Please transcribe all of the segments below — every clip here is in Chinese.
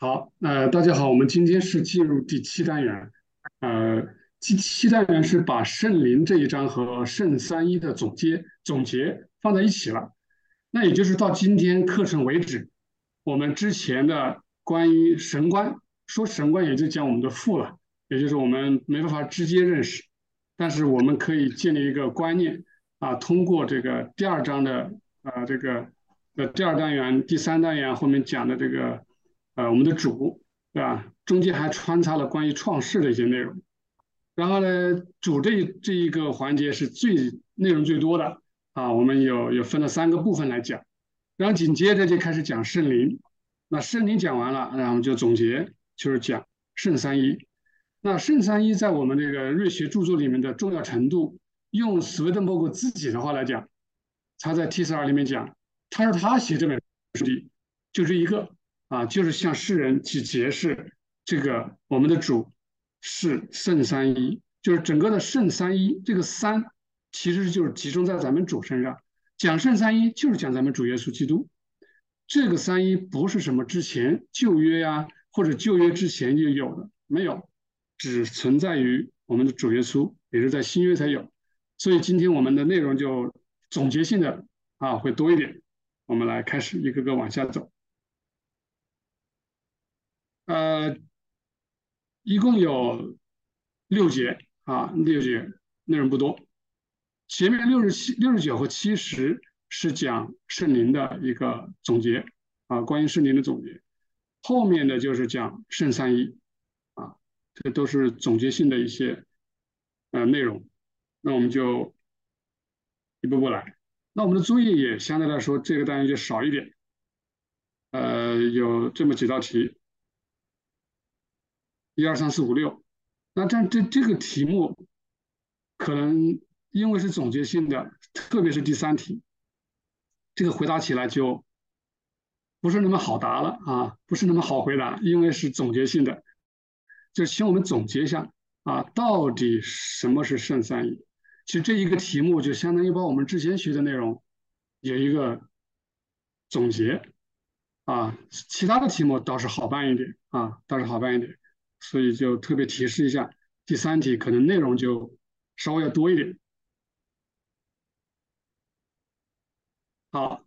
好，呃，大家好，我们今天是进入第七单元，呃，第七单元是把圣灵这一章和圣三一的总结总结放在一起了，那也就是到今天课程为止，我们之前的关于神观，说神观也就讲我们的父了，也就是我们没办法直接认识，但是我们可以建立一个观念啊，通过这个第二章的呃这个呃第二单元、第三单元后面讲的这个。呃，我们的主，对吧？中间还穿插了关于创世的一些内容。然后呢，主这这一个环节是最内容最多的啊。我们有有分了三个部分来讲。然后紧接着就开始讲圣灵。那圣灵讲完了，然后就总结，就是讲圣三一。那圣三一在我们这个瑞学著作里面的重要程度，用斯威登伯格自己的话来讲，他在 T 四二里面讲，他说他写这本书的就这一个。啊，就是向世人去解释这个我们的主是圣三一，就是整个的圣三一这个三，其实就是集中在咱们主身上。讲圣三一就是讲咱们主耶稣基督。这个三一不是什么之前旧约呀，或者旧约之前就有的，没有，只存在于我们的主耶稣，也是在新约才有。所以今天我们的内容就总结性的啊会多一点。我们来开始一个个往下走。呃，一共有六节啊，六节内容不多。前面六十七、六十九和七十是讲圣灵的一个总结啊，关于圣灵的总结。后面的就是讲圣三一啊，这都是总结性的一些呃内容。那我们就一步步来。那我们的作业也相对来说这个单元就少一点，呃，有这么几道题。一二三四五六，那这这这个题目可能因为是总结性的，特别是第三题，这个回答起来就不是那么好答了啊，不是那么好回答，因为是总结性的，就请我们总结一下啊，到底什么是圣三一？其实这一个题目就相当于把我们之前学的内容有一个总结啊，其他的题目倒是好办一点啊，倒是好办一点。所以就特别提示一下，第三题可能内容就稍微要多一点。好，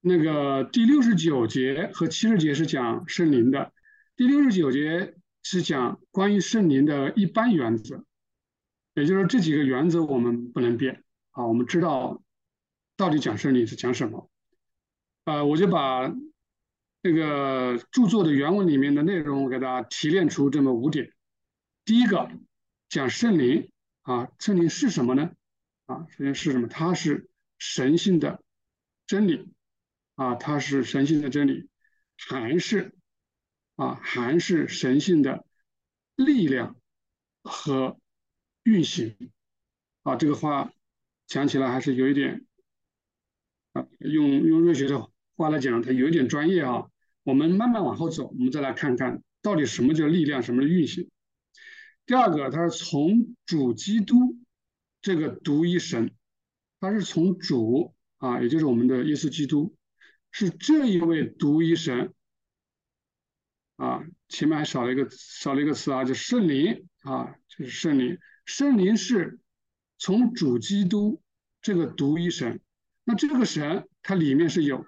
那个第六十九节和七十节是讲圣灵的，第六十九节是讲关于圣灵的一般原则，也就是这几个原则我们不能变啊，我们知道到底讲圣灵是讲什么。呃，我就把。这个著作的原文里面的内容，我给大家提炼出这么五点。第一个讲圣灵啊，圣灵是什么呢？啊，首先是什么？它是神性的真理啊，它是神性的真理，还是啊，还是神性的力量和运行啊？这个话讲起来还是有一点啊，用用瑞学的。话来讲，它有一点专业啊。我们慢慢往后走，我们再来看看到底什么叫力量，什么是运行。第二个，它是从主基督这个独一神，它是从主啊，也就是我们的耶稣基督，是这一位独一神啊。前面还少了一个少了一个词啊，就圣灵啊，就是圣灵。圣灵是从主基督这个独一神，那这个神它里面是有。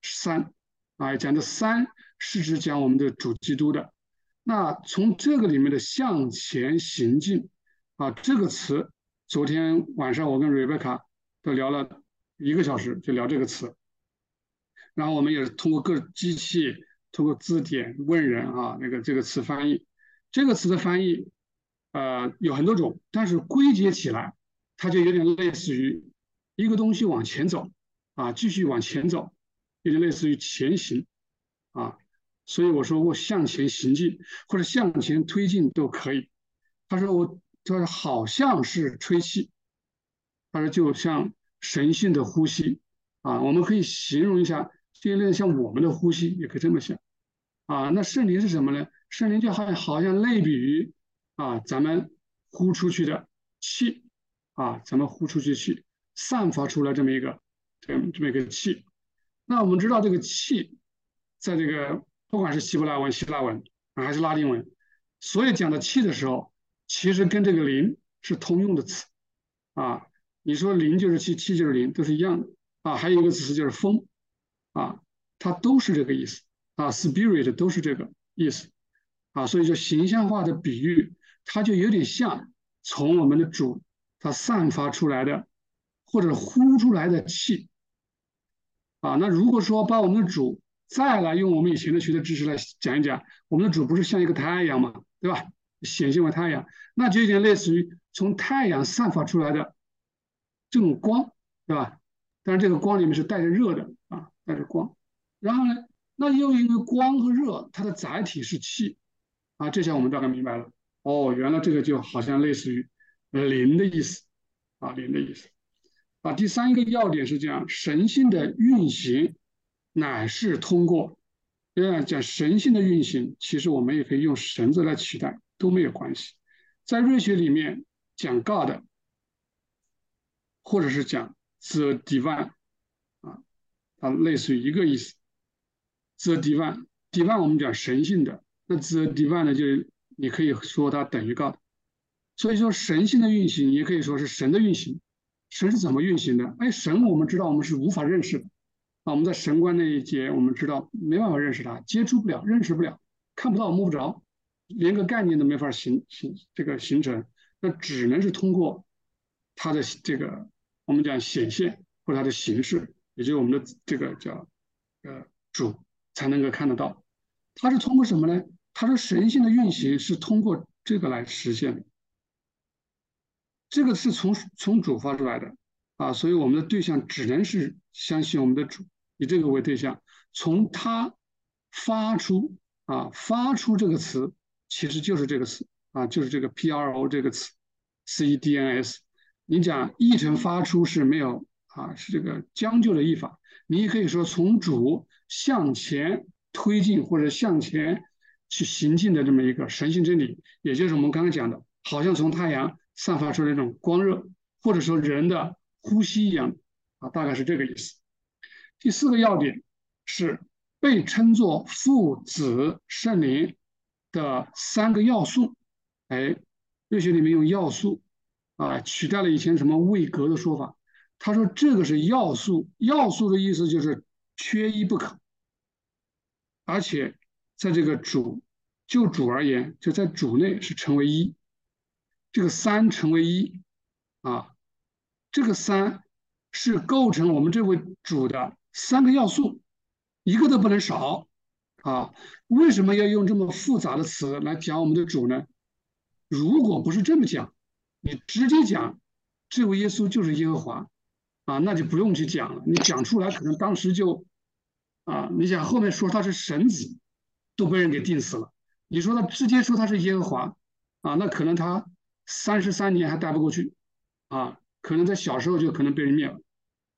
三啊，讲的三是指讲我们的主基督的。那从这个里面的向前行进啊，这个词，昨天晚上我跟瑞贝卡都聊了一个小时，就聊这个词。然后我们也是通过各机器，通过字典问人啊，那个这个词翻译，这个词的翻译，呃，有很多种，但是归结起来，它就有点类似于一个东西往前走啊，继续往前走。有点类似于前行，啊，所以我说我向前行进或者向前推进都可以。他说我他说好像是吹气，他说就像神性的呼吸，啊，我们可以形容一下，就有点像我们的呼吸，也可以这么想，啊，那圣灵是什么呢？圣灵就好像好像类比于啊咱们呼出去的气，啊，咱们呼出去气，散发出来这么一个这么这么一个气。那我们知道这个气，在这个不管是希伯来文、希腊文还是拉丁文，所有讲的气的时候，其实跟这个灵是通用的词啊。你说灵就是气，气就是灵，都是一样的啊。还有一个词就是风啊，它都是这个意思啊。Spirit 都是这个意思啊。所以说形象化的比喻，它就有点像从我们的主他散发出来的或者呼出来的气啊。那如果说把我们的主再来用我们以前的学的知识来讲一讲，我们的主不是像一个太阳嘛，对吧？显现为太阳，那就有点类似于从太阳散发出来的。这种光，对吧？但是这个光里面是带着热的啊，带着光。然后呢，那又因为光和热，它的载体是气啊，这下我们大概明白了。哦，原来这个就好像类似于灵的意思啊，灵的意思。啊，第三个要点是这样：神性的运行乃是通过。这样讲神性的运行，其实我们也可以用神字来取代，都没有关系。在瑞学里面讲 God。或者是讲 the divine 啊，它类似于一个意思。the divine，divine 我们讲神性的，那 the divine 呢，就是你可以说它等于 God。所以说神性的运行也可以说是神的运行。神是怎么运行的？哎，神我们知道我们是无法认识的啊。我们在神观那一节我们知道没办法认识它，接触不了，认识不了，看不到摸不着，连个概念都没法形形这个形成，那只能是通过它的这个。我们讲显现或者它的形式，也就是我们的这个叫呃主才能够看得到。它是通过什么呢？它说神性的运行是通过这个来实现的。这个是从从主发出来的啊，所以我们的对象只能是相信我们的主，以这个为对象，从他发出啊发出这个词，其实就是这个词啊，就是这个 P R O 这个词，C E D N S。你讲译成发出是没有啊，是这个将就的译法。你也可以说从主向前推进或者向前去行进的这么一个神性真理，也就是我们刚刚讲的，好像从太阳散发出那种光热，或者说人的呼吸一样啊，大概是这个意思。第四个要点是被称作父子圣灵的三个要素。哎，瑞雪里面用要素。啊，取代了以前什么位格的说法。他说这个是要素，要素的意思就是缺一不可。而且在这个主，就主而言，就在主内是成为一，这个三成为一啊，这个三是构成我们这位主的三个要素，一个都不能少啊。为什么要用这么复杂的词来讲我们的主呢？如果不是这么讲。你直接讲这位耶稣就是耶和华啊，那就不用去讲了。你讲出来，可能当时就啊，你想后面说他是神子，都被人给定死了。你说他直接说他是耶和华啊，那可能他三十三年还待不过去啊，可能在小时候就可能被人灭了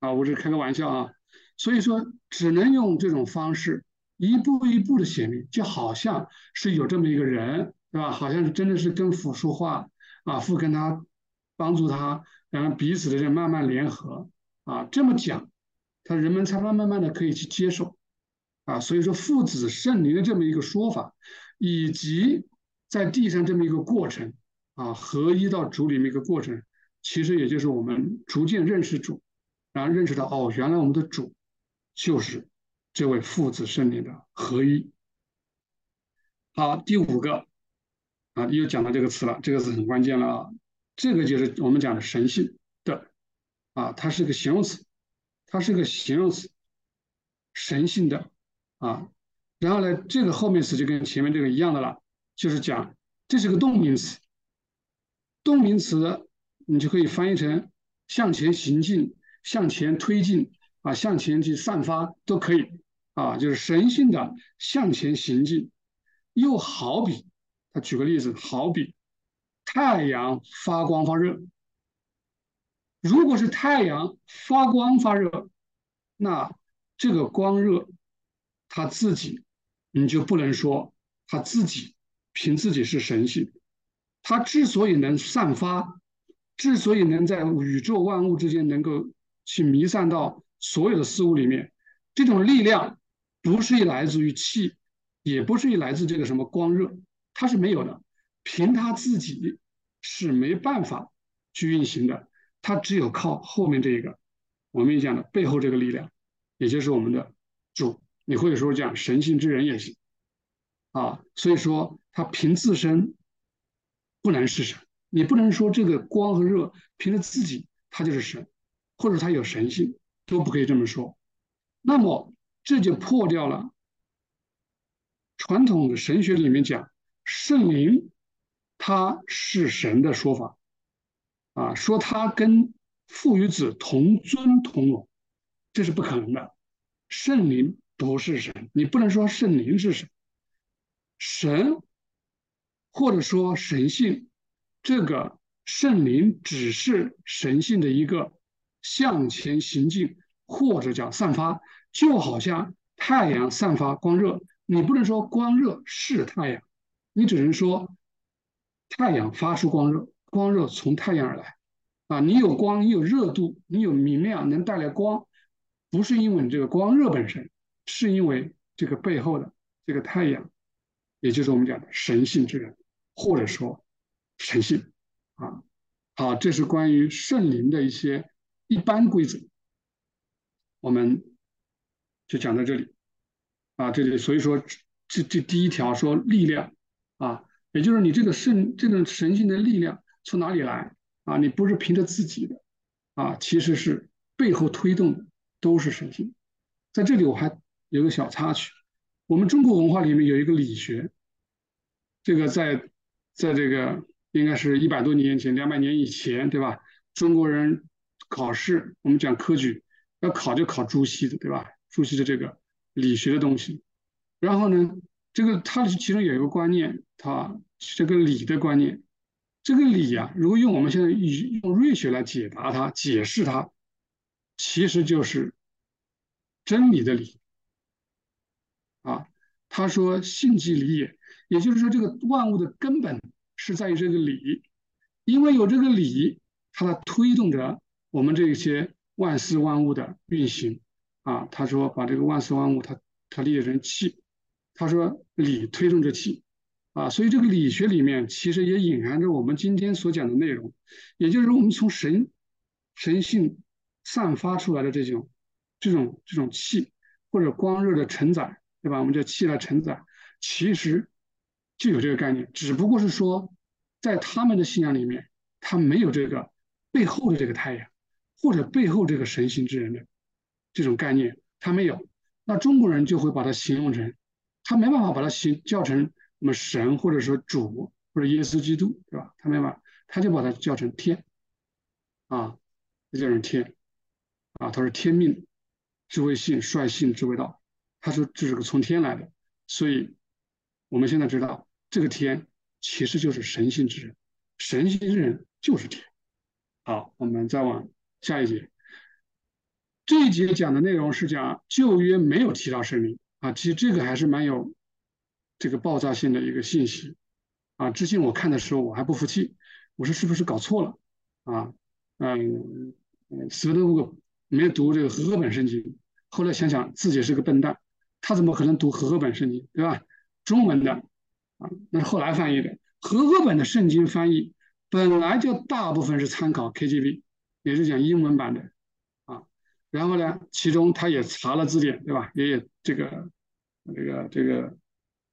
啊。我是开个玩笑啊，所以说只能用这种方式一步一步的显明，就好像是有这么一个人，对吧？好像是真的是跟父说话。啊，父跟他帮助他，然后彼此的这慢慢联合啊，这么讲，他人们才慢慢慢的可以去接受啊。所以说父子圣灵的这么一个说法，以及在地上这么一个过程啊，合一到主里面一个过程，其实也就是我们逐渐认识主，然后认识到哦，原来我们的主就是这位父子圣灵的合一。好，第五个。啊，又讲到这个词了，这个词很关键了啊！这个就是我们讲的神性的啊，它是个形容词，它是个形容词，神性的啊。然后呢，这个后面词就跟前面这个一样的了，就是讲这是个动名词，动名词你就可以翻译成向前行进、向前推进啊、向前去散发都可以啊，就是神性的向前行进，又好比。他举个例子，好比太阳发光发热。如果是太阳发光发热，那这个光热，它自己你就不能说它自己凭自己是神性。它之所以能散发，之所以能在宇宙万物之间能够去弥散到所有的事物里面，这种力量不是来自于气，也不是来自这个什么光热，它是没有的，凭他自己是没办法去运行的，它只有靠后面这一个我们讲的背后这个力量，也就是我们的主，你或者说讲神性之人也行啊。所以说，他凭自身不能是神，你不能说这个光和热凭着自己他就是神，或者他有神性，都不可以这么说。那么这就破掉了传统的神学里面讲圣灵他是神的说法啊，说他跟父与子同尊同荣，这是不可能的。圣灵不是神，你不能说圣灵是神，神或者说神性，这个圣灵只是神性的一个向前行进。或者叫散发，就好像太阳散发光热，你不能说光热是太阳，你只能说太阳发出光热，光热从太阳而来。啊，你有光，你有热度，你有明亮，能带来光，不是因为你这个光热本身，是因为这个背后的这个太阳，也就是我们讲的神性之人，或者说神性。啊，好，这是关于圣灵的一些一般规则。我们就讲到这里啊，这里所以说这这第一条说力量啊，也就是你这个圣这种神性的力量从哪里来啊？你不是凭着自己的啊，其实是背后推动的都是神性。在这里我还有个小插曲，我们中国文化里面有一个理学，这个在在这个应该是一百多年前、两百年以前，对吧？中国人考试我们讲科举。要考就考朱熹的，对吧？朱熹的这个理学的东西，然后呢，这个他其中有一个观念，他这个理的观念，这个理啊，如果用我们现在用瑞学来解答它、解释它，其实就是真理的理啊。他说：“性即理也。”也就是说，这个万物的根本是在于这个理，因为有这个理，它在推动着我们这些。万事万物的运行啊，他说把这个万事万物，他他理解成气，他说理推动着气啊，所以这个理学里面其实也隐含着我们今天所讲的内容，也就是说我们从神神性散发出来的这种这种这种气或者光热的承载，对吧？我们叫气来承载，其实就有这个概念，只不过是说在他们的信仰里面，他没有这个背后的这个太阳。或者背后这个神性之人的这种概念，他没有，那中国人就会把它形容成，他没办法把它形叫成什么神，或者说主，或者耶稣基督，对吧？他没办法，他就把它叫成天，啊，就叫成天，啊，他说天命，智慧性，率性，智慧道，他说这是个从天来的，所以我们现在知道这个天其实就是神性之人，神性之人就是天。好，我们再往。下一节，这一节讲的内容是讲旧约没有提到圣灵啊，其实这个还是蛮有这个爆炸性的一个信息啊。之前我看的时候我还不服气，我说是不是搞错了啊？嗯，斯文德布没有读这个和合本圣经，后来想想自己是个笨蛋，他怎么可能读和合本圣经对吧？中文的啊，那是后来翻译的和合本的圣经翻译本来就大部分是参考 KJV。也是讲英文版的啊，然后呢，其中他也查了字典，对吧？也有这个这个这个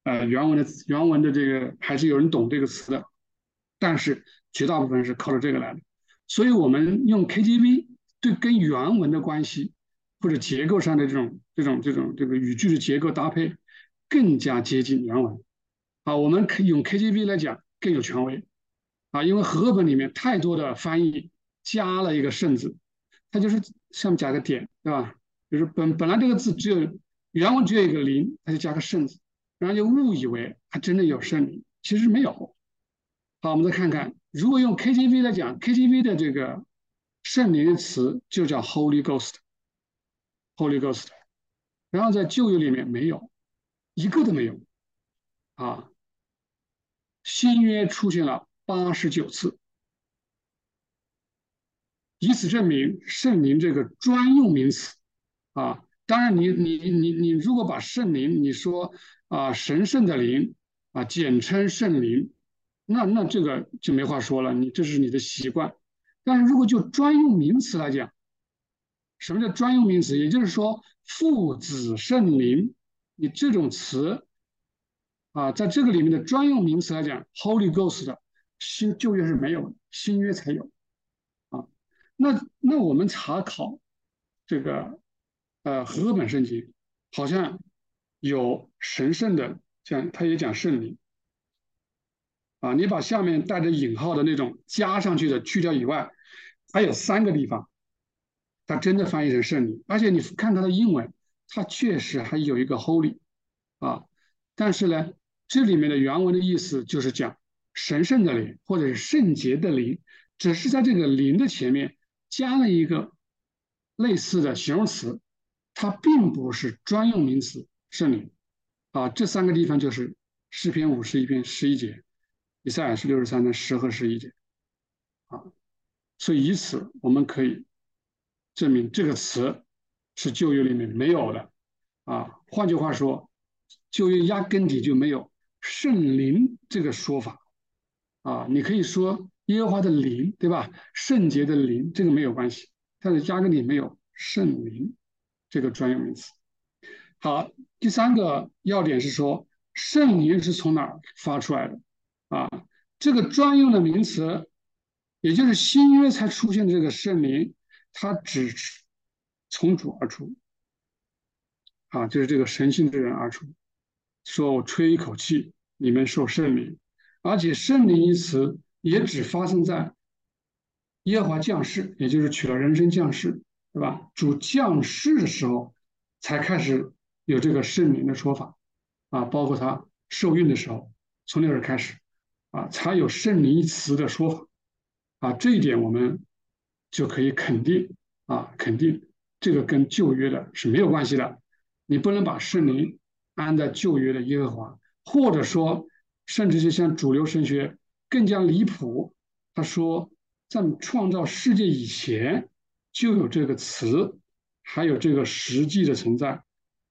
呃原文的原文的这个还是有人懂这个词的，但是绝大部分是靠着这个来的。所以我们用 KJV 对跟原文的关系或者结构上的这种这种这种这个语句的结构搭配更加接近原文啊，我们用 KJV 来讲更有权威啊，因为和本里面太多的翻译。加了一个圣字，它就是上面加个点，对吧？就是本本来这个字只有原文只有一个零，它就加个圣字，然后就误以为它真的有圣灵，其实没有。好，我们再看看，如果用 KJV 来讲，KJV 的这个圣灵的词就叫 Holy Ghost，Holy Ghost，然后在旧约里面没有一个都没有啊，新约出现了八十九次。以此证明圣灵这个专用名词啊，当然，你你你你如果把圣灵你说啊神圣的灵啊简称圣灵，那那这个就没话说了，你这是你的习惯。但是如果就专用名词来讲，什么叫专用名词？也就是说父子圣灵，你这种词啊，在这个里面的专用名词来讲，Holy Ghost 的新旧约是没有的，新约才有啊。那那我们查考这个。呃，和本圣经好像有神圣的，讲他也讲圣灵啊。你把下面带着引号的那种加上去的去掉以外，还有三个地方，它真的翻译成圣灵。而且你看它的英文，它确实还有一个 holy 啊。但是呢，这里面的原文的意思就是讲神圣的灵或者是圣洁的灵，只是在这个灵的前面加了一个类似的形容词。它并不是专用名词“圣灵”，啊，这三个地方就是诗篇五十一篇十一节，以赛亚是六十三章十和十一节，啊，所以以此我们可以证明这个词是旧约里面没有的，啊，换句话说，旧约压根底就没有“圣灵”这个说法，啊，你可以说耶和华的灵，对吧？圣洁的灵，这个没有关系，但是压根底没有“圣灵”。这个专用名词。好，第三个要点是说，圣灵是从哪儿发出来的？啊，这个专用的名词，也就是新约才出现的这个圣灵，它只从主而出。啊，就是这个神性之人而出。说我吹一口气，你们受圣灵，而且圣灵一词也只发生在耶和华降世，也就是取了人生降世。对吧？主降世的时候，才开始有这个圣灵的说法，啊，包括他受孕的时候，从那儿开始，啊，才有圣灵一词的说法，啊，这一点我们就可以肯定，啊，肯定这个跟旧约的是没有关系的，你不能把圣灵安在旧约的耶和华，或者说，甚至就像主流神学更加离谱，他说在创造世界以前。就有这个词，还有这个实际的存在，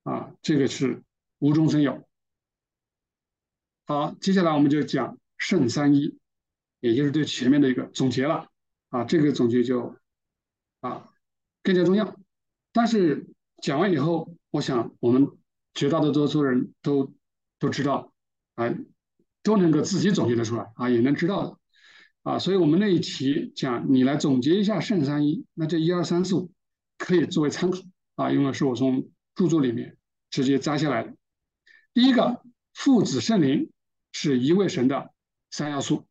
啊，这个是无中生有。好，接下来我们就讲圣三一，也就是对前面的一个总结了，啊，这个总结就啊更加重要。但是讲完以后，我想我们绝大多数人都都知道，啊，都能够自己总结得出来，啊，也能知道的。啊，所以我们那一题讲你来总结一下圣三一，那这一二三四五可以作为参考啊，因为是我从著作里面直接摘下来的。第一个，父子圣灵是一位神的三要素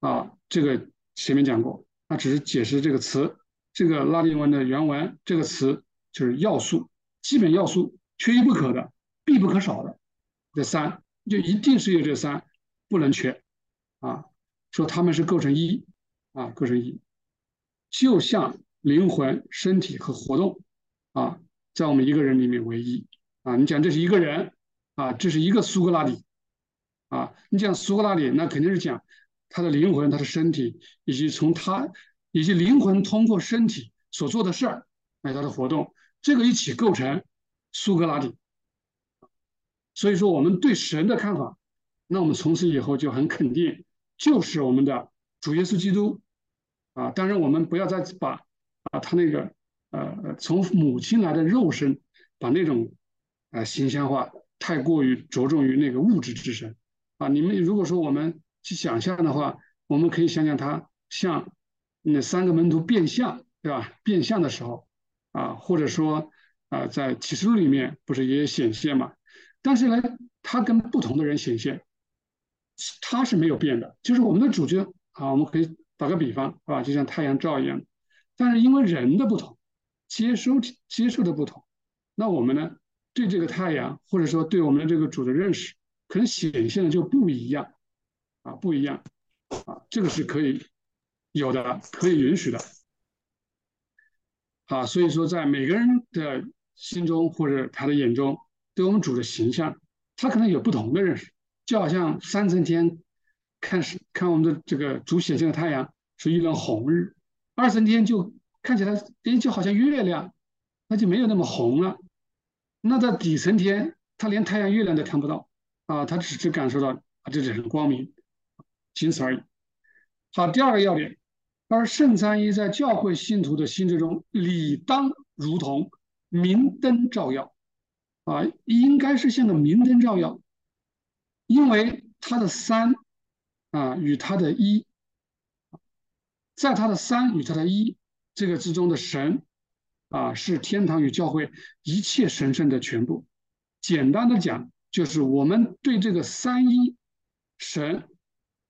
啊，这个前面讲过，那只是解释这个词，这个拉丁文的原文这个词就是要素，基本要素，缺一不可的，必不可少的，这三就一定是有这三，不能缺啊。说他们是构成一啊，构成一，就像灵魂、身体和活动啊，在我们一个人里面为一啊。你讲这是一个人啊，这是一个苏格拉底啊。你讲苏格拉底，那肯定是讲他的灵魂、他的身体，以及从他以及灵魂通过身体所做的事儿，哎，他的活动，这个一起构成苏格拉底。所以说，我们对神的看法，那我们从此以后就很肯定。就是我们的主耶稣基督啊！当然，我们不要再把啊他那个呃从母亲来的肉身，把那种啊形象化太过于着重于那个物质之身啊。你们如果说我们去想象的话，我们可以想想他像那三个门徒变相，对吧？变相的时候啊，或者说啊在启示录里面不是也显现嘛？但是呢，他跟不同的人显现。他是没有变的，就是我们的主角啊，我们可以打个比方，是吧？就像太阳照一样，但是因为人的不同，接收接受的不同，那我们呢，对这个太阳或者说对我们的这个主的认识，可能显现的就不一样，啊，不一样，啊，这个是可以有的，可以允许的，啊，所以说在每个人的心中或者他的眼中，对我们主的形象，他可能有不同的认识。就好像三层天看是看我们的这个主显现的太阳是一轮红日，二层天就看起来哎就好像月亮，那就没有那么红了那在底层天，他连太阳、月亮都看不到啊，他只是感受到啊，这是很光明，仅此而已。好，第二个要点，而圣三一在教会信徒的心智中，理当如同明灯照耀啊，应该是像个明灯照耀，因为他的三啊与他的一，在他的三与他的一这个之中的神。啊，是天堂与教会一切神圣的全部。简单的讲，就是我们对这个三一神，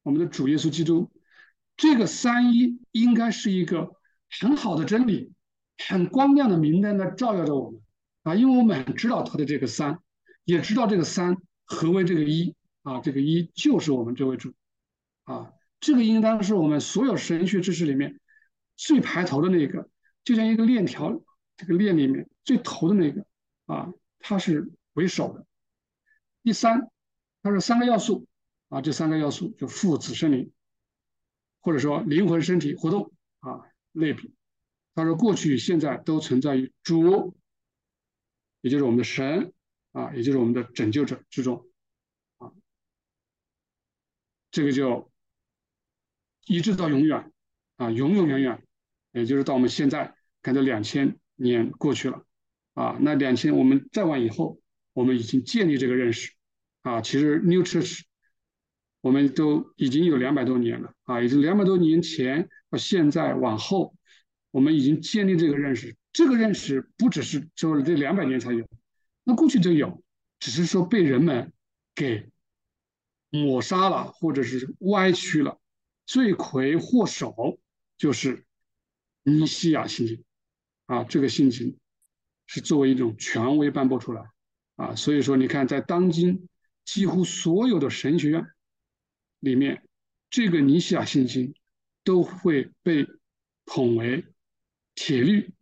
我们的主耶稣基督，这个三一应该是一个很好的真理，很光亮的明灯在照耀着我们啊，因为我们很知道他的这个三，也知道这个三何为这个一啊，这个一就是我们这位主啊，这个应当是我们所有神学知识里面最排头的那个，就像一个链条。这个链里面最头的那个啊，它是为首的。第三，它是三个要素啊，这三个要素就父子圣灵，或者说灵魂身体活动啊类比。他说过去现在都存在于主，也就是我们的神啊，也就是我们的拯救者之中啊。这个就一直到永远啊，永永远远，也就是到我们现在看到两千。年过去了，啊，那两千我们再往以后，我们已经建立这个认识，啊，其实 New Church 我们都已经有两百多年了，啊，也是两百多年前到现在往后，我们已经建立这个认识。这个认识不只是说这两百年才有，那过去就有，只是说被人们给抹杀了，或者是歪曲了。罪魁祸首就是尼西亚信经。啊，这个信经是作为一种权威颁布出来，啊，所以说你看，在当今几乎所有的神学院里面，这个尼西亚信经都会被捧为铁律，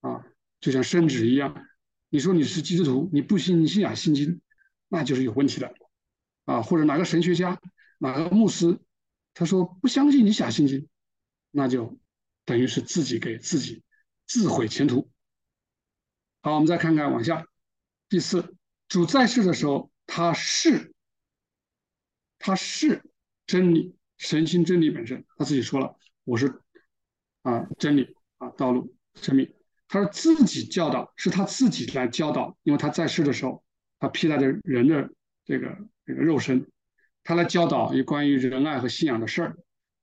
啊，就像圣旨一样。你说你是基督徒，你不信尼西亚信经，那就是有问题的，啊，或者哪个神学家、哪个牧师，他说不相信尼西亚信经，那就等于是自己给自己。自毁前途。好，我们再看看往下。第四，主在世的时候，他是，他是真理，神性真理本身。他自己说了，我是啊真理啊道路生命。他说自己教导，是他自己来教导，因为他在世的时候，他披戴着人的这个这个肉身，他来教导有关于仁爱和信仰的事儿。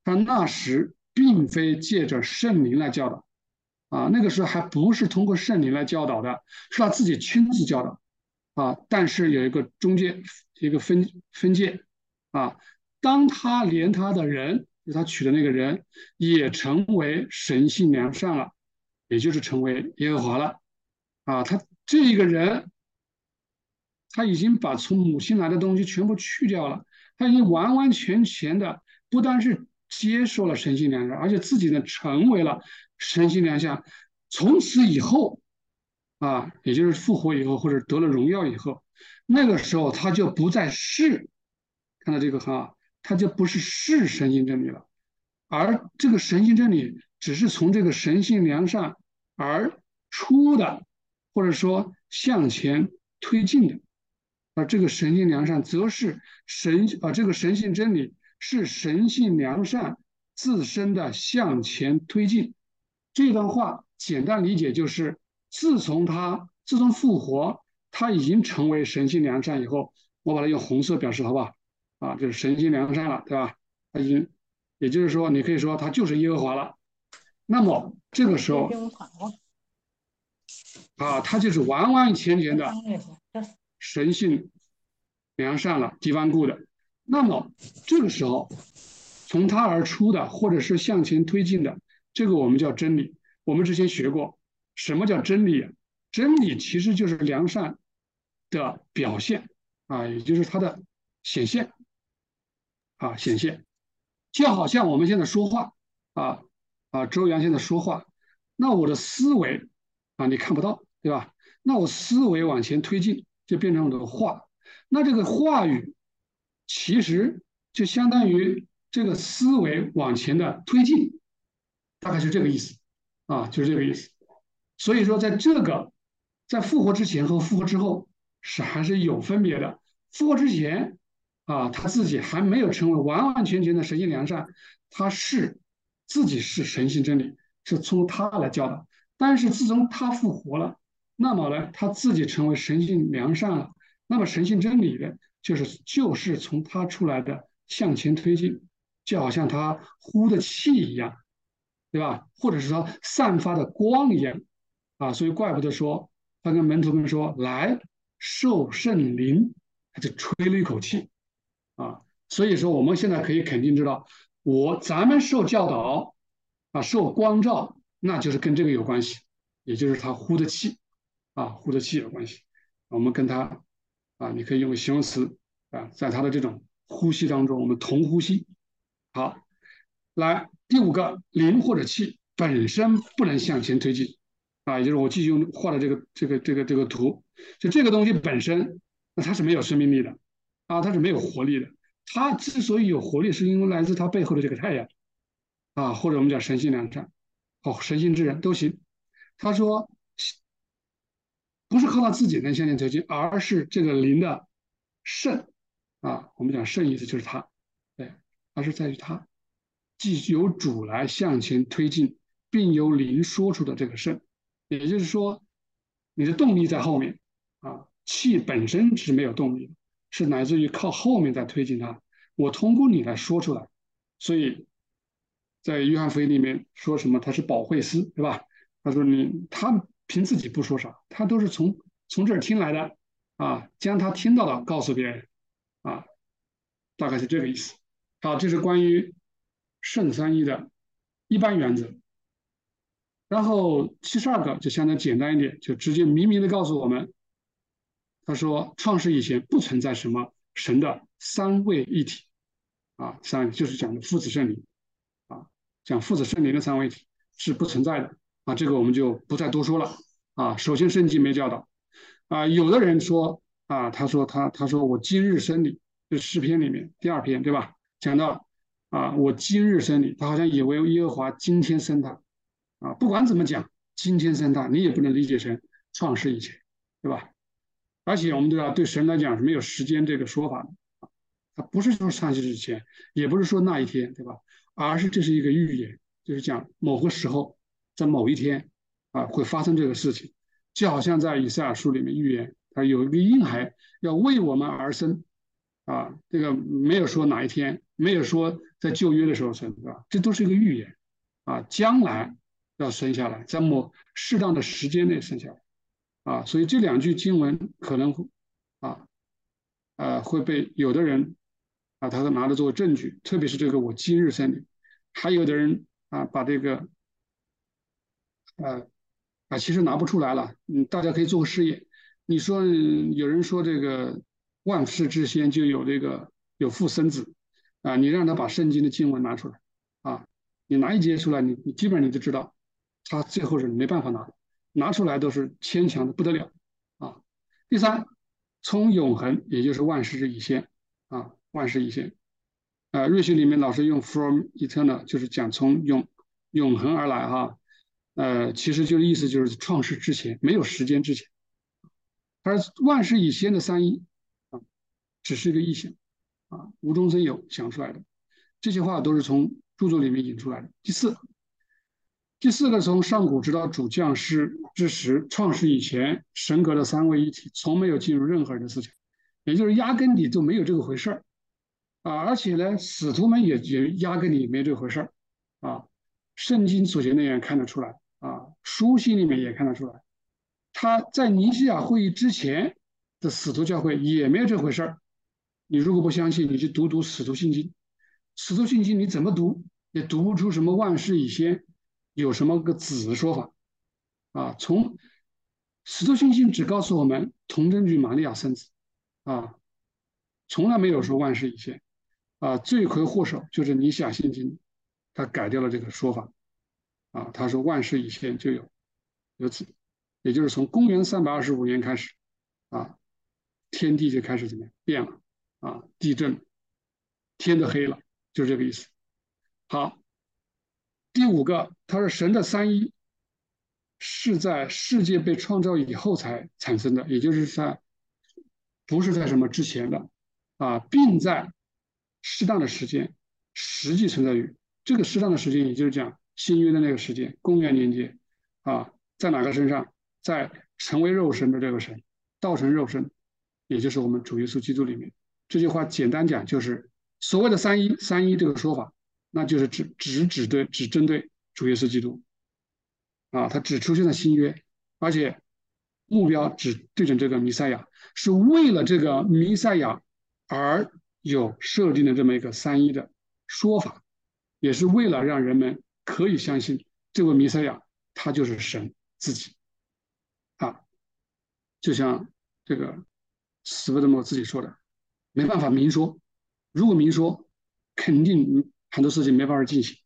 他那时并非借着圣灵来教导。啊，那个时候还不是通过圣灵来教导的，是他自己亲自教导。啊，但是有一个中间一个分分界。啊，当他连他的人，就他娶的那个人，也成为神性良善了，也就是成为耶和华了。啊，他这一个人，他已经把从母亲来的东西全部去掉了，他已经完完全全的不单是接受了神性良善，而且自己呢成为了。神性良善，从此以后，啊，也就是复活以后或者得了荣耀以后，那个时候他就不再是，看到这个哈，他就不是是神性真理了，而这个神性真理只是从这个神性良善而出的，或者说向前推进的，而这个神性良善则是神啊，这个神性真理是神性良善自身的向前推进。这段话简单理解就是：自从他自从复活，他已经成为神性良善以后，我把它用红色表示，好不好？啊，就是神性良善了，对吧？他已经，也就是说，你可以说他就是耶和华了。那么这个时候，啊，他就是完完全全的神性良善了，divine good。那么这个时候，从他而出的，或者是向前推进的。这个我们叫真理。我们之前学过，什么叫真理？真理其实就是良善的表现啊，也就是它的显现啊，显现。就好像我们现在说话啊啊，周洋现在说话，那我的思维啊，你看不到，对吧？那我思维往前推进，就变成我的话。那这个话语其实就相当于这个思维往前的推进。大概是这个意思，啊，就是这个意思。所以说，在这个在复活之前和复活之后是还是有分别的。复活之前啊，他自己还没有成为完完全全的神性良善，他是自己是神性真理，是从他来教的。但是自从他复活了，那么呢，他自己成为神性良善了，那么神性真理的，就是就是从他出来的向前推进，就好像他呼的气一样，对吧？或者是说散发的光一样啊，所以怪不得说他跟门徒们说来受圣灵，他就吹了一口气啊。所以说我们现在可以肯定知道，我咱们受教导啊，受光照。那就是跟这个有关系，也就是他呼的气，啊，呼的气有关系。我们跟他，啊，你可以用形容词，啊，在他的这种呼吸当中，我们同呼吸。好，来第五个，灵或者气本身不能向前推进，啊，也就是我继续用画的这个这个这个这个图，就这个东西本身，那它是没有生命力的，啊，它是没有活力的。它之所以有活力，是因为来自它背后的这个太阳，啊，或者我们讲神性两善。哦，神性之人都行。他说，不是靠他自己能向前推进，而是这个灵的圣啊。我们讲圣意思就是他，对，而是在于他，既由主来向前推进，并由灵说出的这个圣。也就是说，你的动力在后面啊，气本身是没有动力的，是来自于靠后面在推进它。我通过你来说出来，所以。在约翰福音里面说什么？他是保惠师，对吧？他说你他凭自己不说啥，他都是从从这儿听来的啊，将他听到的告诉别人啊，大概是这个意思。好，这是关于圣三一的一般原则。然后七十二个就相对简单一点，就直接明明的告诉我们，他说创世以前不存在什么神的三位一体啊，三就是讲的父子圣灵。啊讲父子圣灵的三位一体是不存在的啊，这个我们就不再多说了啊。首先圣经没教导啊，有的人说啊，他说他他说我今日生你，这诗篇里面第二篇对吧？讲到啊，我今日生你，他好像以为耶和华今天生他啊。不管怎么讲，今天生他，你也不能理解成创世以前，对吧？而且我们都要对神来讲是没有时间这个说法的啊，他不是说创世之前，也不是说那一天，对吧？而是这是一个预言，就是讲某个时候，在某一天啊会发生这个事情，就好像在以赛亚书里面预言，他有一个婴孩要为我们而生，啊，这个没有说哪一天，没有说在旧约的时候生，是吧？这都是一个预言，啊，将来要生下来，在某适当的时间内生下来，啊，所以这两句经文可能会，啊，呃，会被有的人。啊，他拿着作为证据，特别是这个我今日生你，还有的人啊，把这个，呃，啊，其实拿不出来了。嗯，大家可以做个试验。你说有人说这个万世之先就有这个有父生子，啊，你让他把圣经的经文拿出来，啊，你拿一节出来，你你基本上你就知道，他最后是没办法拿的，拿出来都是牵强的不得了，啊。第三，从永恒，也就是万事之以先，啊。万事以先，啊，瑞学里面老师用 from eternal，就是讲从永永恒而来哈，呃，其实就是意思就是创世之前，没有时间之前，而万事以先的三一啊，只是一个意象啊，无中生有想出来的，这些话都是从著作里面引出来的。第四，第四个从上古直到主降世之时，创世以前，神格的三位一体从没有进入任何人的思想，也就是压根底就没有这个回事儿。啊，而且呢，使徒们也也压根底没这回事儿，啊，圣经所见那样看得出来，啊，书信里面也看得出来，他在尼西亚会议之前的使徒教会也没有这回事儿。你如果不相信，你去读读使徒信经，使徒信经你怎么读？也读不出什么万事以先有什么个子的说法，啊，从使徒信经只告诉我们童贞女玛利亚生子，啊，从来没有说万事以先。啊，罪魁祸首就是尼西亚信经，他改掉了这个说法，啊，他说万事以先就有有子，也就是从公元三百二十五年开始，啊，天地就开始怎么样变了，啊，地震，天都黑了，就是这个意思。好，第五个，他说神的三一，是在世界被创造以后才产生的，也就是在不是在什么之前的啊，并在适当的时间实际存在于这个适当的时间，也就是讲新约的那个时间，公元年间啊，在哪个身上，在成为肉身的这个神，道成肉身，也就是我们主耶稣基督里面。这句话简单讲就是所谓的三一三一这个说法，那就是只只只对只针对主耶稣基督。啊，他只出现在新约，而且目标只对准这个弥赛亚，是为了这个弥赛亚而有设定的这么一个三一的说法，也是为了让人们可以相信这位弥赛亚他就是神自己。啊，就像这个斯德摩自己说的，没办法明说，如果明说，肯定很多事情没办法进行。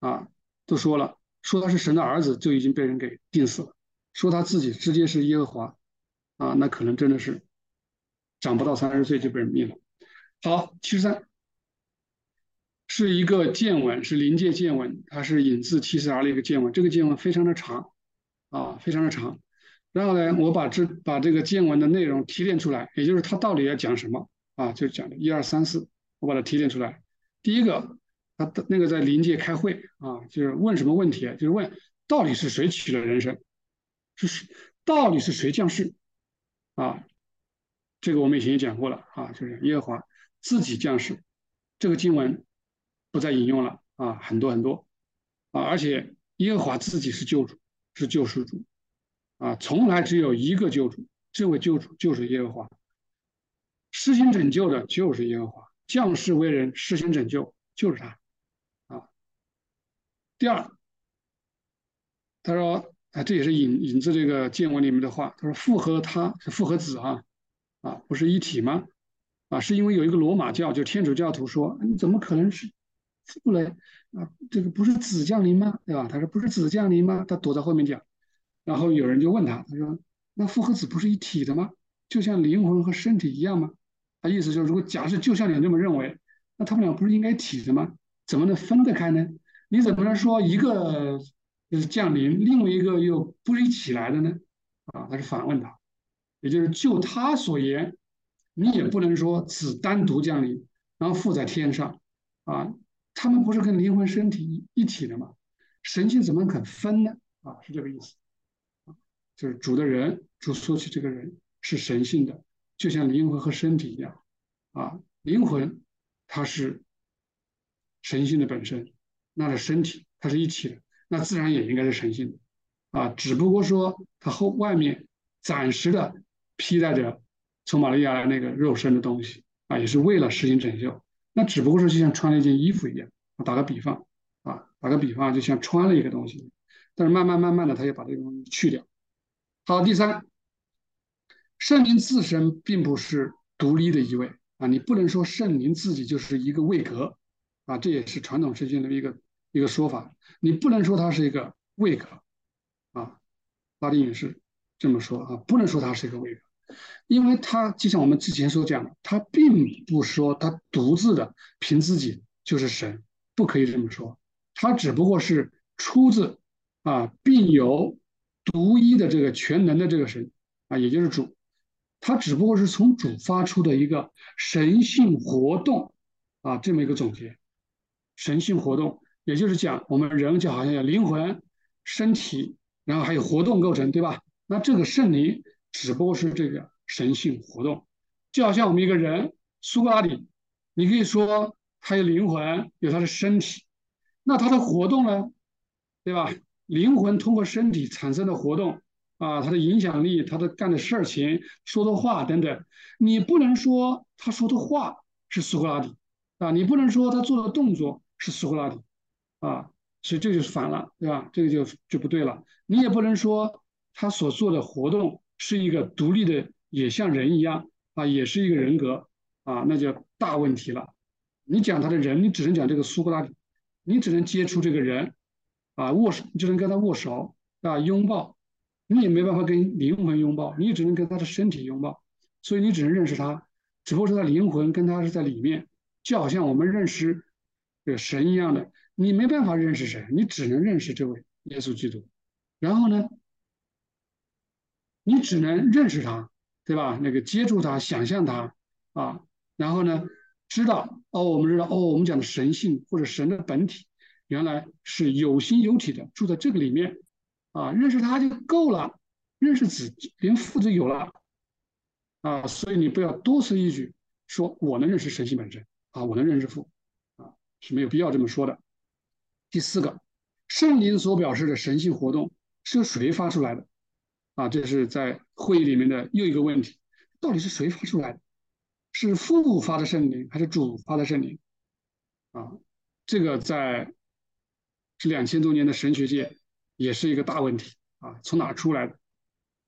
啊，都说了。说他是神的儿子就已经被人给定死了，说他自己直接是耶和华，啊，那可能真的是长不到三十岁就被人灭了。好，七十三是一个见闻，是临界见闻，它是引自 T 四 R 的一个见闻，这个见闻非常的长，啊，非常的长。然后呢，我把这把这个见闻的内容提炼出来，也就是他到底要讲什么啊？就讲一二三四，我把它提炼出来。第一个。他那个在临界开会啊，就是问什么问题？就是问到底是谁取了人生，是到底是谁降世啊？这个我们以前也讲过了啊，就是耶和华自己降世。这个经文不再引用了啊，很多很多啊，而且耶和华自己是救主，是救世主啊，从来只有一个救主，这位救主就是耶和华，施行拯救的就是耶和华，降世为人施行拯救就是他啊。第二，他说啊，这也是引引自这个见闻里面的话。他说复合他是复合子啊，啊不是一体吗？啊，是因为有一个罗马教就天主教徒说，你怎么可能是父嘞？啊，这个不是子降临吗？对吧？他说不是子降临吗？他躲在后面讲。然后有人就问他，他说那复合子不是一体的吗？就像灵魂和身体一样吗？意思就是，如果假设就像你这么认为，那他们俩不是应该体的吗？怎么能分得开呢？你怎么能说一个就是降临，另外一个又不是一起来的呢？啊，他是反问他，也就是就他所言，你也不能说只单独降临，然后附在天上，啊，他们不是跟灵魂身体一体的吗？神性怎么肯分呢？啊，是这个意思，就是主的人，主说起这个人是神性的，就像灵魂和身体一样，啊，灵魂它是神性的本身。那是身体它是一体的，那自然也应该是神性的，啊，只不过说它后外面暂时的披戴着从玛利亚那个肉身的东西，啊，也是为了实行拯救。那只不过是就像穿了一件衣服一样。打个比方，啊，打个比方，就像穿了一个东西，但是慢慢慢慢的，他就把这个东西去掉。好，第三，圣灵自身并不是独立的一位啊，你不能说圣灵自己就是一个位格，啊，这也是传统圣经的一个。一个说法，你不能说它是一个位格，啊，拉丁语是这么说啊，不能说它是一个位格，因为它就像我们之前所讲的，它并不说它独自的凭自己就是神，不可以这么说，它只不过是出自啊，并有独一的这个全能的这个神啊，也就是主，它只不过是从主发出的一个神性活动啊，这么一个总结，神性活动。也就是讲，我们人就好像有灵魂、身体，然后还有活动构成，对吧？那这个圣灵只不过是这个神性活动，就好像我们一个人，苏格拉底，你可以说他有灵魂，有他的身体，那他的活动呢，对吧？灵魂通过身体产生的活动啊，他的影响力，他的干的事情、说的话等等，你不能说他说的话是苏格拉底啊，你不能说他做的动作是苏格拉底。啊，所以这就是反了，对吧？这个就就不对了。你也不能说他所做的活动是一个独立的，也像人一样啊，也是一个人格啊，那就大问题了。你讲他的人，你只能讲这个苏格拉底，你只能接触这个人啊，握手，你只能跟他握手啊，拥抱，你也没办法跟灵魂拥抱，你只能跟他的身体拥抱，所以你只能认识他，只不过是他灵魂跟他是在里面，就好像我们认识这个神一样的。你没办法认识神，你只能认识这位耶稣基督，然后呢，你只能认识他，对吧？那个接触他，想象他啊，然后呢，知道哦，我们知道哦，我们讲的神性或者神的本体，原来是有形有体的，住在这个里面啊，认识他就够了，认识子连父就有了啊，所以你不要多此一举说我能认识神性本身啊，我能认识父啊，是没有必要这么说的。第四个，圣灵所表示的神性活动是由谁发出来的？啊，这是在会议里面的又一个问题，到底是谁发出来的？是父发的圣灵还是主发的圣灵？啊，这个在这两千多年的神学界也是一个大问题啊，从哪出来的？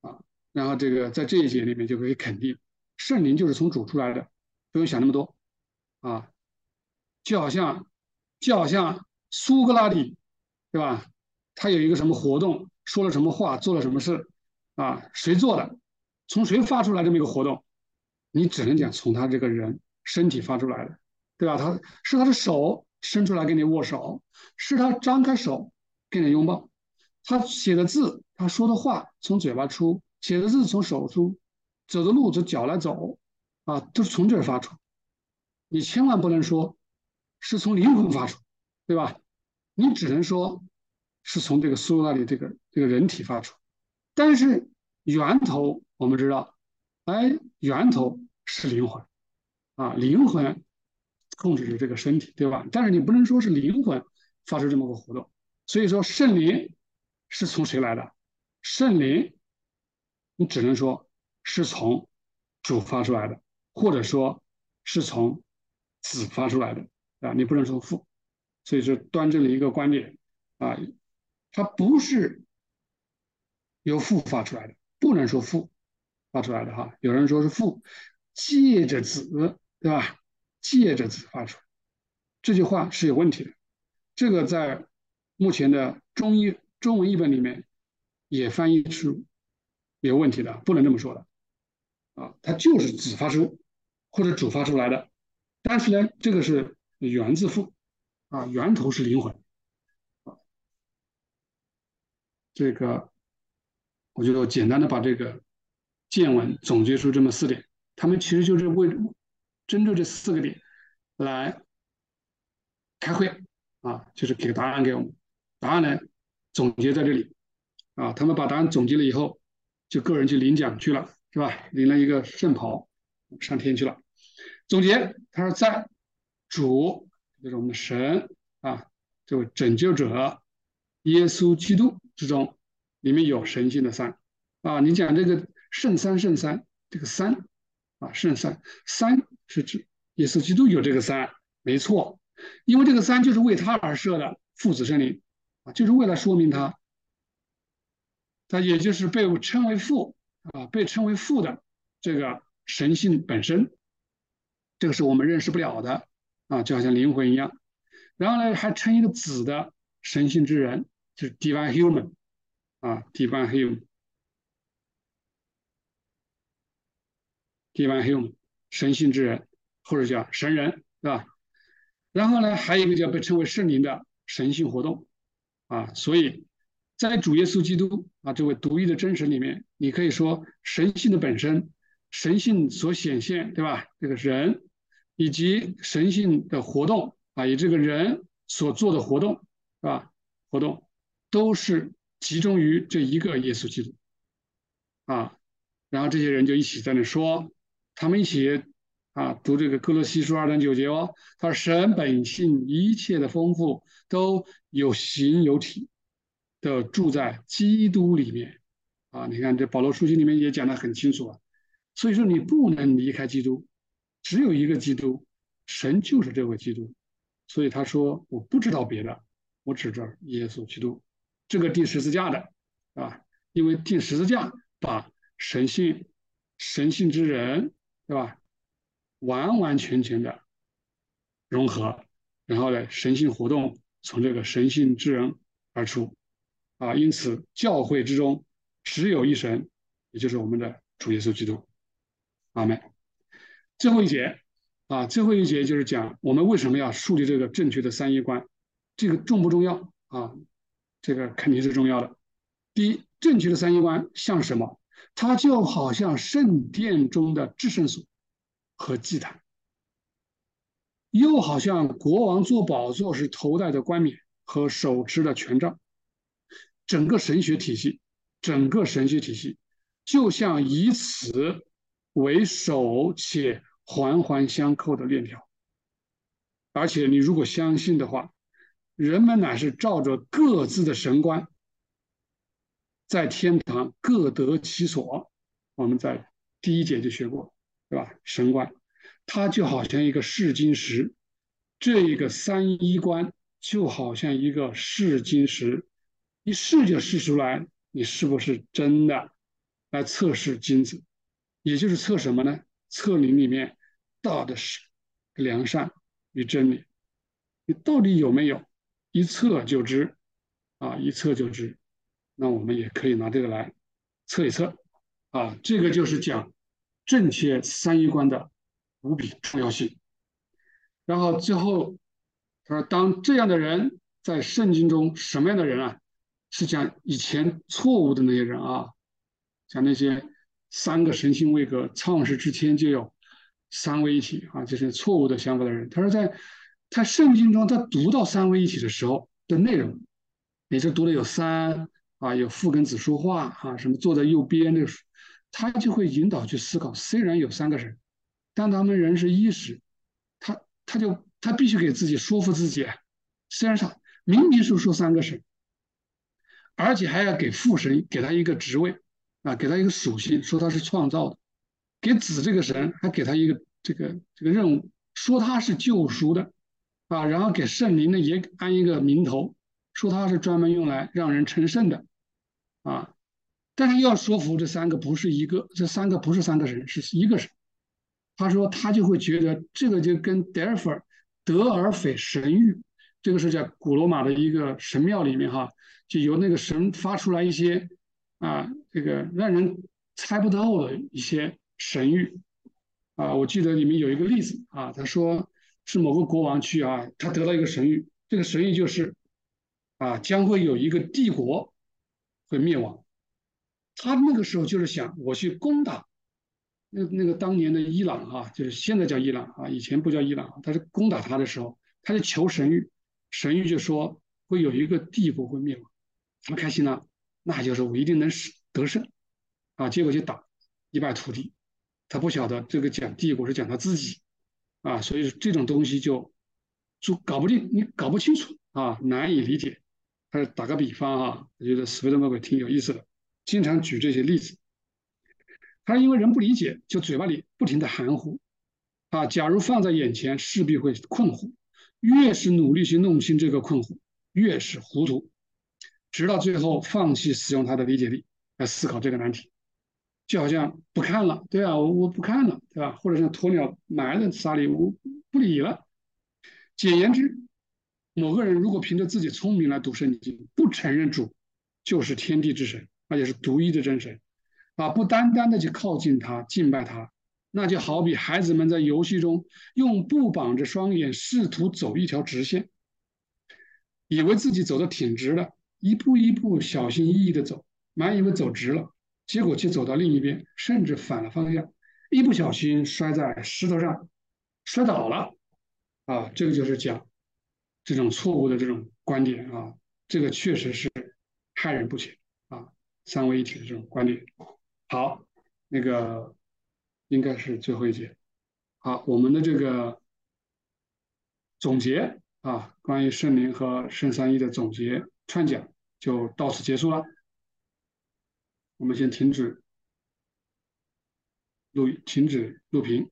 啊，然后这个在这一节里面就可以肯定，圣灵就是从主出来的，不用想那么多啊，就好像就好像。苏格拉底，对吧？他有一个什么活动，说了什么话，做了什么事，啊，谁做的？从谁发出来这么一个活动？你只能讲从他这个人身体发出来的，对吧？他是他的手伸出来跟你握手，是他张开手跟你拥抱，他写的字，他说的话从嘴巴出，写的字从手出，走的路从脚来走，啊，都是从这儿发出。你千万不能说是从灵魂发出。对吧？你只能说是从这个苏那里这个这个人体发出，但是源头我们知道，哎，源头是灵魂啊，灵魂控制着这个身体，对吧？但是你不能说是灵魂发出这么个活动，所以说圣灵是从谁来的？圣灵，你只能说是从主发出来的，或者说是从子发出来的啊，你不能说父。所以说，端正了一个观点啊，它不是由父发出来的，不能说父发出来的哈。有人说是父借着子，对吧？借着子发出来，这句话是有问题的。这个在目前的中医中文译本里面也翻译出有问题的，不能这么说的啊。它就是子发出或者主发出来的，但是呢，这个是源自父。啊，源头是灵魂，啊，这个我就简单的把这个见闻总结出这么四点，他们其实就是为针对这四个点来开会啊，就是给个答案给我们，答案呢总结在这里啊，他们把答案总结了以后，就个人去领奖去了，是吧？领了一个圣袍上天去了。总结，他说在主。就是我们的神啊，这位拯救者耶稣基督之中，里面有神性的三啊。你讲这个圣三圣三，这个三啊圣三三是指耶稣基督有这个三，没错，因为这个三就是为他而设的父子圣灵就是为了说明他，他也就是被称为父啊，被称为父的这个神性本身，这个是我们认识不了的。啊，就好像灵魂一样，然后呢，还称一个子的神性之人，就是 divine human，啊，divine human，divine human，神性之人，或者叫神人，是吧？然后呢，还有一个叫被称为圣灵的神性活动，啊，所以在主耶稣基督啊这位独一的真神里面，你可以说神性的本身，神性所显现，对吧？这个人。以及神性的活动啊，以这个人所做的活动，是吧？活动都是集中于这一个耶稣基督啊。然后这些人就一起在那说，他们一起啊读这个哥罗西书二章九节哦，他说神本性一切的丰富都有形有体的住在基督里面啊。你看这保罗书信里面也讲得很清楚啊。所以说你不能离开基督。只有一个基督，神就是这位基督，所以他说我不知道别的，我指着耶稣基督，这个钉十字架的，啊，因为钉十字架把神性、神性之人，对吧，完完全全的融合，然后呢，神性活动从这个神性之人而出，啊，因此教会之中只有一神，也就是我们的主耶稣基督，阿门。最后一节，啊，最后一节就是讲我们为什么要树立这个正确的三一观，这个重不重要啊？这个肯定是重要的。第一，正确的三一观像什么？它就好像圣殿中的至圣所和祭坛，又好像国王坐宝座时头戴的冠冕和手持的权杖。整个神学体系，整个神学体系，就像以此为首且环环相扣的链条。而且，你如果相信的话，人们乃是照着各自的神观。在天堂各得其所，我们在第一节就学过，对吧？神观，它就好像一个试金石，这一个三一观就好像一个试金石，一试就试出来你是不是真的，来测试金子，也就是测什么呢？测你里面道的是良善与真理，你到底有没有？一测就知，啊，一测就知。那我们也可以拿这个来测一测，啊，这个就是讲正确三一观的无比重要性。然后最后他说，当这样的人在圣经中什么样的人啊？是讲以前错误的那些人啊，讲那些三个神性位格，创世之前就有三位一体啊，就是错误的想法的人。他说，在他圣经中他读到三位一体的时候的内容，也就读的有三。啊，有父跟子说话啊，什么坐在右边那个，他就会引导去思考。虽然有三个人，但他们人是一时，他他就他必须给自己说服自己，虽然他明明是说三个神，而且还要给父神给他一个职位啊，给他一个属性，说他是创造的；给子这个神还给他一个这个这个任务，说他是救赎的啊，然后给圣灵呢也安一个名头，说他是专门用来让人成圣的。啊，但是要说服这三个不是一个，这三个不是三个神，是一个神。他说他就会觉得这个就跟德尔菲德尔斐神谕，这个是在古罗马的一个神庙里面哈，就由那个神发出来一些啊，这个让人猜不到的一些神谕啊。我记得里面有一个例子啊，他说是某个国王去啊，他得到一个神谕，这个神谕就是啊，将会有一个帝国。会灭亡，他那个时候就是想我去攻打那那个当年的伊朗啊，就是现在叫伊朗啊，以前不叫伊朗。他是攻打他的时候，他就求神谕，神谕就说会有一个帝国会灭亡，他开心了，那就是我一定能得胜啊。结果就打一败涂地，他不晓得这个讲帝国是讲他自己啊，所以这种东西就就搞不定，你搞不清楚啊，难以理解。他打个比方啊，我觉得斯威登魔鬼挺有意思的，经常举这些例子。他因为人不理解，就嘴巴里不停的含糊啊。假如放在眼前，势必会困惑。越是努力去弄清这个困惑，越是糊涂，直到最后放弃使用他的理解力来思考这个难题，就好像不看了，对啊，我我不看了，对吧？或者像鸵鸟埋在沙里，我不理了。简言之。某个人如果凭着自己聪明来读圣经，不承认主就是天地之神，而且是独一的真神，啊，不单单的去靠近他、敬拜他，那就好比孩子们在游戏中用布绑着双眼，试图走一条直线，以为自己走的挺直的，一步一步小心翼翼的走，满以为走直了，结果却走到另一边，甚至反了方向，一不小心摔在石头上，摔倒了，啊，这个就是讲。这种错误的这种观点啊，这个确实是害人不浅！三位一体的这种观点。好，那个应该是最后一节。好，我们的这个总结啊，关于圣灵和圣三一的总结串讲就到此结束了。我们先停止录，停止录屏。